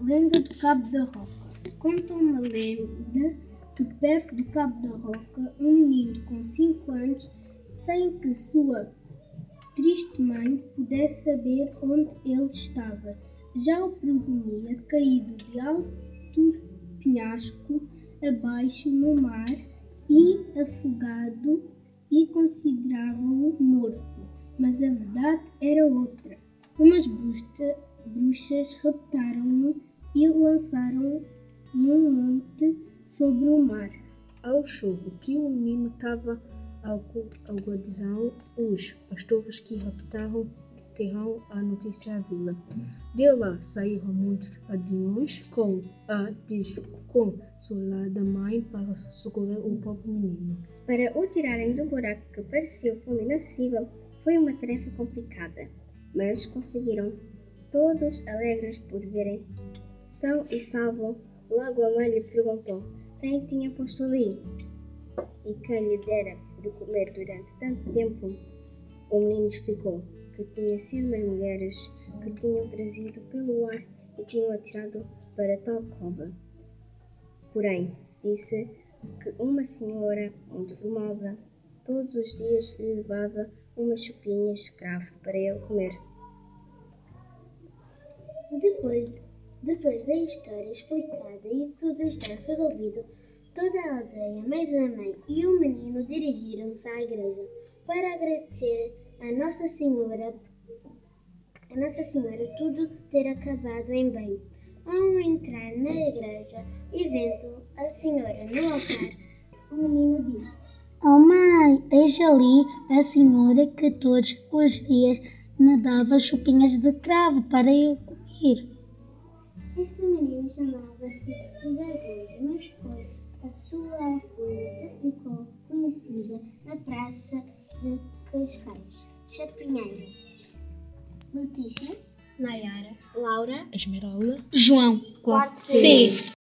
Lenda do Cabo da Roca. Conta uma lenda que perto do Cabo da Roca, um menino com 5 anos, sem que sua triste mãe pudesse saber onde ele estava, já o presumia caído de alto penhasco abaixo no mar e afogado e considerava-o morto. Mas a verdade era outra. Umas bruxas raptaram-no e lançaram-no num monte sobre o mar. Ao chuvo que o menino estava aguardando, os pastores que raptaram terão a notícia à vila. De lá saíram muitos ladrões com a desconsolada mãe para socorrer o pobre menino. Para o tirarem do buraco que fundo inacessível, foi uma tarefa complicada, mas conseguiram, todos alegres por verem são e salvo. Logo a mãe lhe perguntou quem tinha posto ali e quem lhe dera de comer durante tanto tempo. O menino explicou que tinha sido as mulheres que tinham trazido pelo ar e tinham atirado para tal cova. Porém, disse que uma senhora muito famosa todos os dias lhe levava umas chupinhas de cravo para ele comer. Depois, depois da história explicada e tudo estar resolvido, toda a aldeia, mais a mãe e o menino dirigiram-se à igreja para agradecer a Nossa Senhora a Nossa Senhora tudo ter acabado em bem. Ao entrar na igreja e vendo a Senhora no altar, o menino disse: Oh mãe, deixa ali a senhora que todos os dias me dava chupinhas de cravo para eu comer. Este menino chamava-se Gargulho, mas depois a sua rua ficou conhecida na Praça de Cascais. Chapinheiro. Letícia. Nayara, Laura, Esmeralda, João, Quarto C.